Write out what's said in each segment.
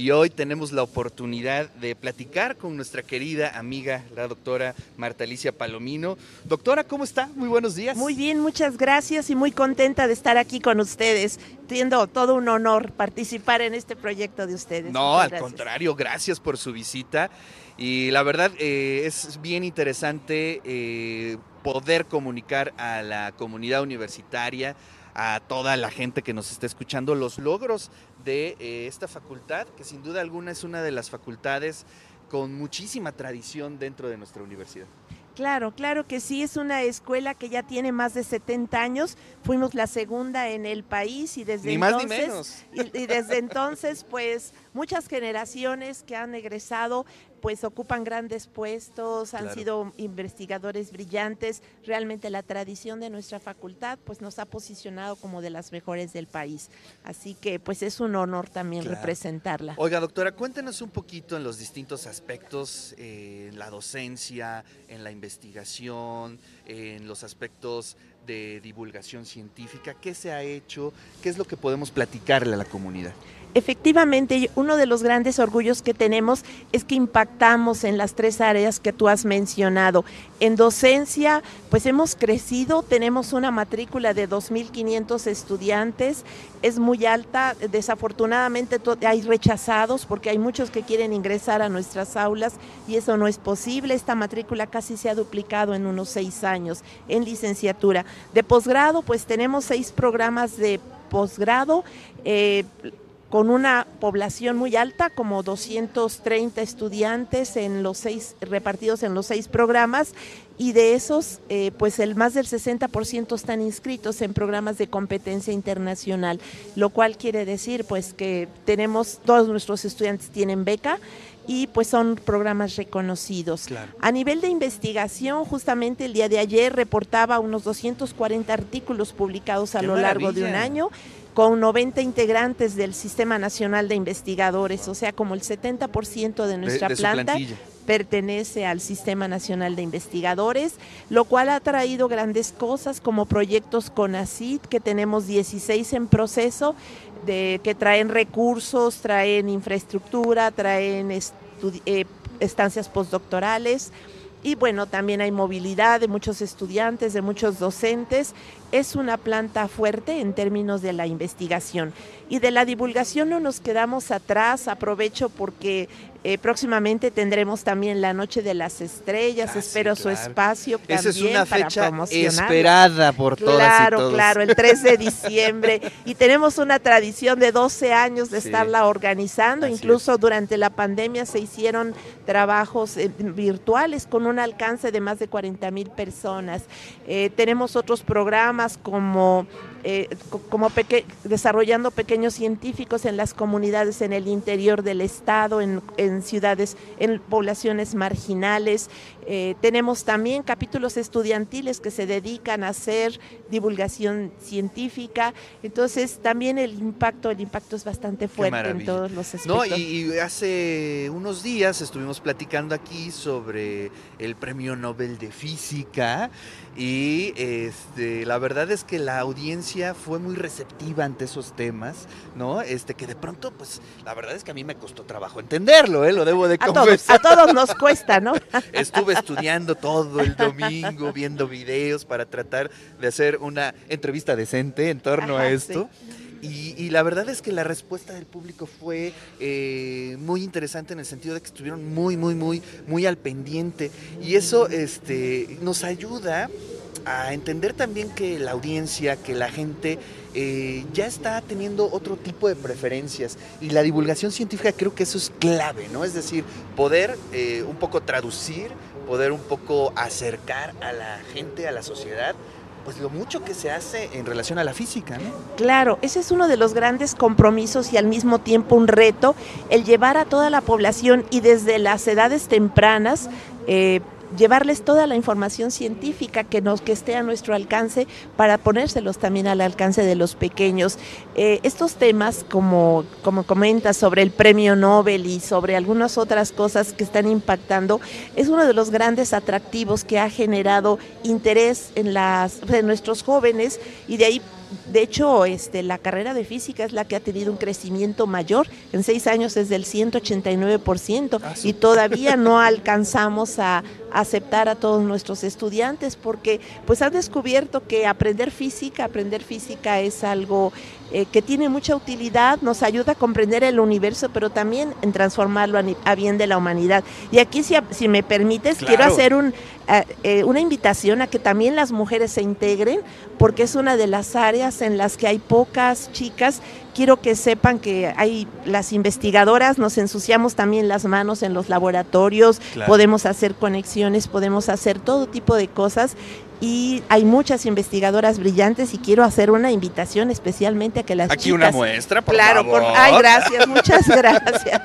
Y hoy tenemos la oportunidad de platicar con nuestra querida amiga, la doctora Marta Alicia Palomino. Doctora, ¿cómo está? Muy buenos días. Muy bien, muchas gracias y muy contenta de estar aquí con ustedes. Siendo todo un honor participar en este proyecto de ustedes. No, Muchas al gracias. contrario, gracias por su visita. Y la verdad eh, es bien interesante eh, poder comunicar a la comunidad universitaria, a toda la gente que nos está escuchando, los logros de eh, esta facultad, que sin duda alguna es una de las facultades con muchísima tradición dentro de nuestra universidad. Claro, claro que sí, es una escuela que ya tiene más de 70 años. Fuimos la segunda en el país y desde Ni más ni entonces menos. Y, y desde entonces, pues muchas generaciones que han egresado, pues ocupan grandes puestos, han Claro. sido investigadores brillantes. Realmente la tradición de nuestra facultad, pues nos ha posicionado como de las mejores del país. Así que, pues es un honor también Claro. representarla. Oiga, doctora, cuéntenos un poquito en los distintos aspectos, eh, en la docencia, en la investigación, en los aspectos de divulgación científica, qué se ha hecho, qué es lo que podemos platicarle a la comunidad. Efectivamente, uno de los grandes orgullos que tenemos es que impactamos en las tres áreas que tú has mencionado. En docencia, pues hemos crecido, tenemos una matrícula de 2.500 estudiantes, es muy alta, desafortunadamente hay rechazados porque hay muchos que quieren ingresar a nuestras aulas y eso no es posible. Esta matrícula casi se ha duplicado en unos seis años en licenciatura. De posgrado, pues tenemos seis programas de posgrado. eh, con una población muy alta, como 230 estudiantes en los seis, repartidos en los seis programas, y de esos, eh, pues el más del 60% están inscritos en programas de competencia internacional, lo cual quiere decir pues que tenemos, todos nuestros estudiantes tienen beca y pues son programas reconocidos. Claro. A nivel de investigación, justamente el día de ayer reportaba unos 240 artículos publicados a ¡Qué lo largo de un año con 90 integrantes del Sistema Nacional de Investigadores, o sea, como el 70% de nuestra de planta pertenece al Sistema Nacional de Investigadores, lo cual ha traído grandes cosas como proyectos con ACID, que tenemos 16 en proceso, de, que traen recursos, traen infraestructura, traen eh, estancias postdoctorales. Y bueno, también hay movilidad de muchos estudiantes, de muchos docentes. Es una planta fuerte en términos de la investigación. Y de la divulgación no nos quedamos atrás. Aprovecho porque eh, próximamente tendremos también la Noche de las Estrellas. Ah, sí, Espero su claro. espacio también Esa es una para fecha esperada por todas y Claro, todos. claro, el 3 de diciembre. Y tenemos una tradición de 12 años de Sí. estarla organizando. Así Incluso durante la pandemia se hicieron trabajos eh, virtuales con un alcance de más de 40 mil personas. Eh, tenemos otros programas como, eh, co- como peque- desarrollando pequeños científicos en las comunidades en el interior del estado, en, en ciudades, en poblaciones marginales. Eh, tenemos también capítulos estudiantiles que se dedican a hacer divulgación científica. Entonces, también el impacto, el impacto es bastante fuerte en todos los aspectos. No, y, y hace unos días estuvimos platicando aquí sobre el Premio Nobel de Física y este, la verdad es que la audiencia fue muy receptiva ante esos temas, ¿no? Este que de pronto, pues, la verdad es que a mí me costó trabajo entenderlo, ¿eh? Lo debo de a todos, confesar. a todos nos cuesta, ¿no? Estuve estudiando todo el domingo, viendo videos para tratar de hacer una entrevista decente en torno a esto. Y, y la verdad es que la respuesta del público fue eh, muy interesante en el sentido de que estuvieron muy, muy, muy, muy al pendiente. Y eso este, nos ayuda a entender también que la audiencia, que la gente eh, ya está teniendo otro tipo de preferencias. Y la divulgación científica creo que eso es clave, ¿no? Es decir, poder eh, un poco traducir, poder un poco acercar a la gente, a la sociedad, pues lo mucho que se hace en relación a la física, ¿no? Claro, ese es uno de los grandes compromisos y al mismo tiempo un reto, el llevar a toda la población y desde las edades tempranas, eh, llevarles toda la información científica que, nos, que esté a nuestro alcance para ponérselos también al alcance de los pequeños. Eh, estos temas, como, como comentas, sobre el premio Nobel y sobre algunas otras cosas que están impactando, es uno de los grandes atractivos que ha generado interés en, las, en nuestros jóvenes y de ahí de hecho, este, la carrera de física es la que ha tenido un crecimiento mayor. En seis años es del 189% ah, y todavía no alcanzamos a aceptar a todos nuestros estudiantes porque pues han descubierto que aprender física, aprender física es algo eh, que tiene mucha utilidad, nos ayuda a comprender el universo, pero también en transformarlo a, bien de la humanidad. Y aquí, si, si me permites, quiero hacer un, eh, una invitación a que también las mujeres se integren, porque es una de las áreas en las que hay pocas chicas. Quiero que sepan que hay las investigadoras, nos ensuciamos también las manos en los laboratorios, podemos hacer conexiones, podemos hacer todo tipo de cosas y hay muchas investigadoras brillantes y quiero hacer una invitación especialmente a que las aquí una muestra por claro favor. ay gracias muchas gracias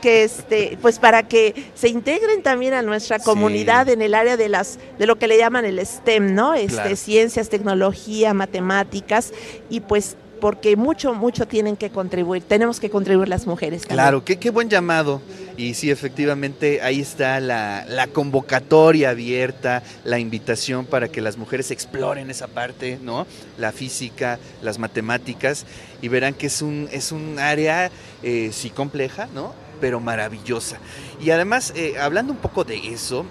que este pues para que se integren también a nuestra comunidad en el área de las de lo que le llaman el STEM no este ciencias tecnología matemáticas y pues porque mucho, mucho tienen que contribuir, tenemos que contribuir las mujeres. También. Claro, qué, qué buen llamado. Y sí, efectivamente, ahí está la, la, convocatoria abierta, la invitación para que las mujeres exploren esa parte, ¿no? La física, las matemáticas, y verán que es un, es un área, eh, sí compleja, ¿no? Pero maravillosa. Y además, eh, hablando un poco de eso,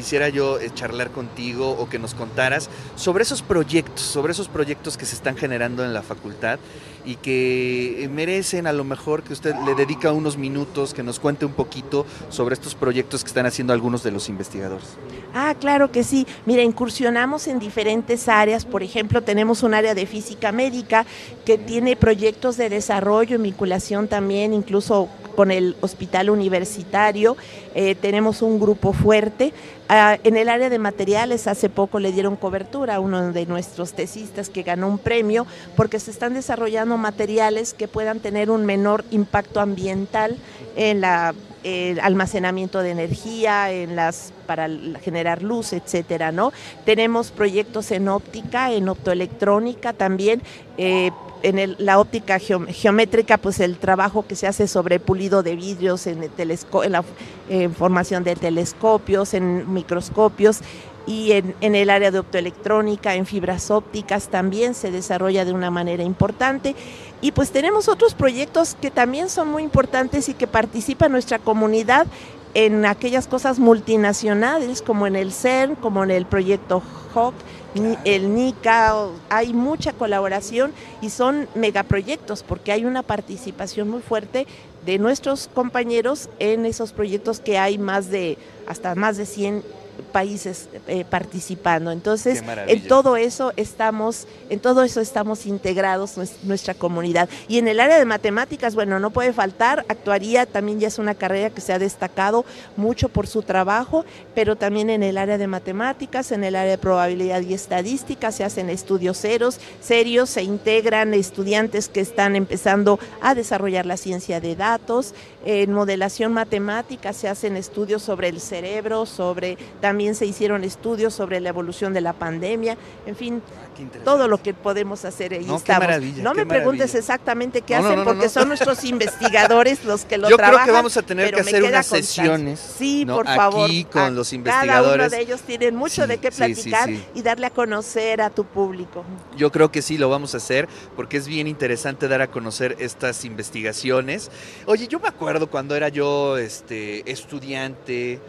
quisiera yo eh, charlar contigo o que nos contaras sobre esos proyectos, sobre esos proyectos que se están generando en la facultad y que merecen a lo mejor que usted le dedica unos minutos, que nos cuente un poquito sobre estos proyectos que están haciendo algunos de los investigadores. Ah, claro que sí. Mira, incursionamos en diferentes áreas. Por ejemplo, tenemos un área de física médica que tiene proyectos de desarrollo y vinculación también, incluso con el hospital universitario. Eh, tenemos un grupo fuerte. Ah, en el área de materiales, hace poco le dieron cobertura a uno de nuestros tesistas que ganó un premio porque se están desarrollando materiales que puedan tener un menor impacto ambiental en la el almacenamiento de energía, en las para generar luz, etcétera, ¿no? Tenemos proyectos en óptica, en optoelectrónica también, eh, en la óptica geométrica, pues el trabajo que se hace sobre pulido de vidrios, en, la formación de telescopios, en microscopios y en, en, el área de optoelectrónica, en fibras ópticas también se desarrolla de una manera importante. Y pues tenemos otros proyectos que también son muy importantes y que participa nuestra comunidad en aquellas cosas multinacionales, como en el CERN, como en el proyecto HOC, el NICA, hay mucha colaboración y son megaproyectos porque hay una participación muy fuerte de nuestros compañeros en esos proyectos que hay más de, hasta más de 100 países eh, participando. Entonces, en todo eso estamos, en todo eso estamos integrados nuestra comunidad. Y en el área de matemáticas, bueno, no puede faltar, actuaría también ya es una carrera que se ha destacado mucho por su trabajo, pero también en el área de matemáticas, en el área de probabilidad y estadística se hacen estudios ceros, serios, se integran estudiantes que están empezando a desarrollar la ciencia de datos, en modelación matemática se hacen estudios sobre el cerebro, sobre también se hicieron estudios sobre la evolución de la pandemia, en fin, ah, todo lo que podemos hacer ahí no, estamos. no me preguntes exactamente qué hacen porque son nuestros investigadores los que lo trabajan. Yo creo que vamos a tener que hacer unas sesiones. Sí, por favor. Aquí con los investigadores. Cada uno de ellos tienen mucho de qué platicar y darle a conocer a tu público. Yo creo que sí lo vamos a hacer porque es bien interesante dar a conocer estas investigaciones. Oye, yo me acuerdo cuando era yo este estudiante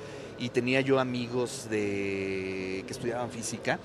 y tenía yo amigos de que estudiaban física,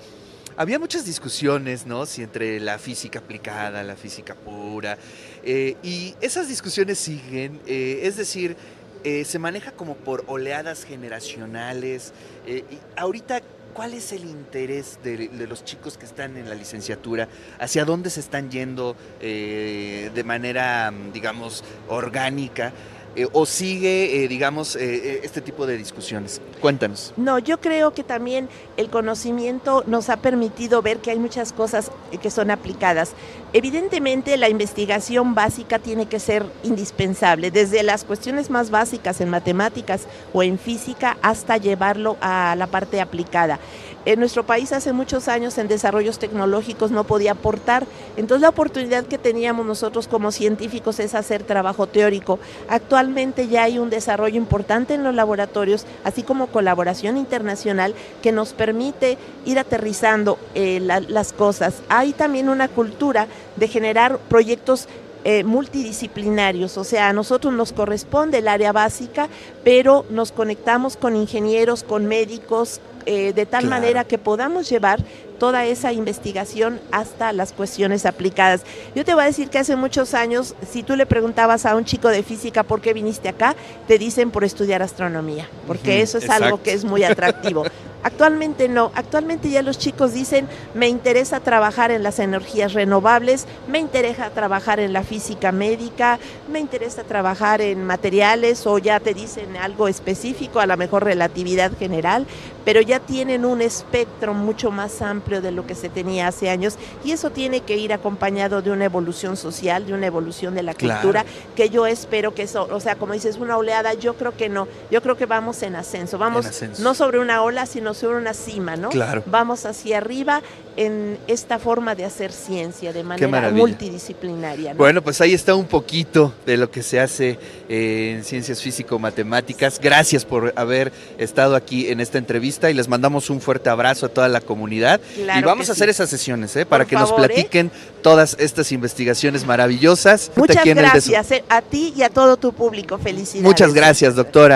había muchas discusiones, ¿no? Si entre la física aplicada, la física pura, eh, y esas discusiones siguen, eh, es decir, eh, se maneja como por oleadas generacionales. y ahorita, ¿cuál es el interés de, de, los chicos que están en la licenciatura? ¿Hacia dónde se están yendo de manera, digamos, orgánica? Eh, o sigue, eh, digamos, eh, este tipo de discusiones? Cuéntanos. No, yo creo que también el conocimiento nos ha permitido ver que hay muchas cosas que son aplicadas. Evidentemente la investigación básica tiene que ser indispensable, desde las cuestiones más básicas en matemáticas o en física hasta llevarlo a la parte aplicada. En nuestro país hace muchos años en desarrollos tecnológicos no podía aportar, entonces la oportunidad que teníamos nosotros como científicos es hacer trabajo teórico. Actualmente ya hay un desarrollo importante en los laboratorios, así como colaboración internacional que nos permite ir aterrizando eh, la, las cosas. Hay también una cultura de generar proyectos eh, multidisciplinarios, o sea, a nosotros nos corresponde el área básica, pero nos conectamos con ingenieros, con médicos, eh, de tal Claro. manera que podamos llevar toda esa investigación hasta las cuestiones aplicadas. Yo te voy a decir que hace muchos años, si tú le preguntabas a un chico de física por qué viniste acá, te dicen por estudiar astronomía, porque eso es algo que es muy atractivo. Actualmente no, actualmente ya los chicos dicen, me interesa trabajar en las energías renovables, me interesa trabajar en la física médica, me interesa trabajar en materiales o ya te dicen algo específico, a lo mejor relatividad general, pero ya tienen un espectro mucho más amplio de lo que se tenía hace años y eso tiene que ir acompañado de una evolución social, de una evolución de la Claro. cultura, que yo espero que eso, o sea, como dices, una oleada, yo creo que no, yo creo que vamos en ascenso, vamos En ascenso. no sobre una ola, sino sobre una cima, ¿no? Claro. Vamos hacia arriba en esta forma de hacer ciencia de manera multidisciplinaria. ¿no? Bueno, pues ahí está un poquito de lo que se hace eh, en ciencias físico-matemáticas. Gracias por haber estado aquí en esta entrevista y les mandamos un fuerte abrazo a toda la comunidad. Claro y vamos a hacer sí. esas sesiones ¿eh? para Por que nos ¿eh? platiquen todas estas investigaciones maravillosas. Muchas gracias eh, a ti y a todo tu público. Felicidades. Muchas gracias, doctora.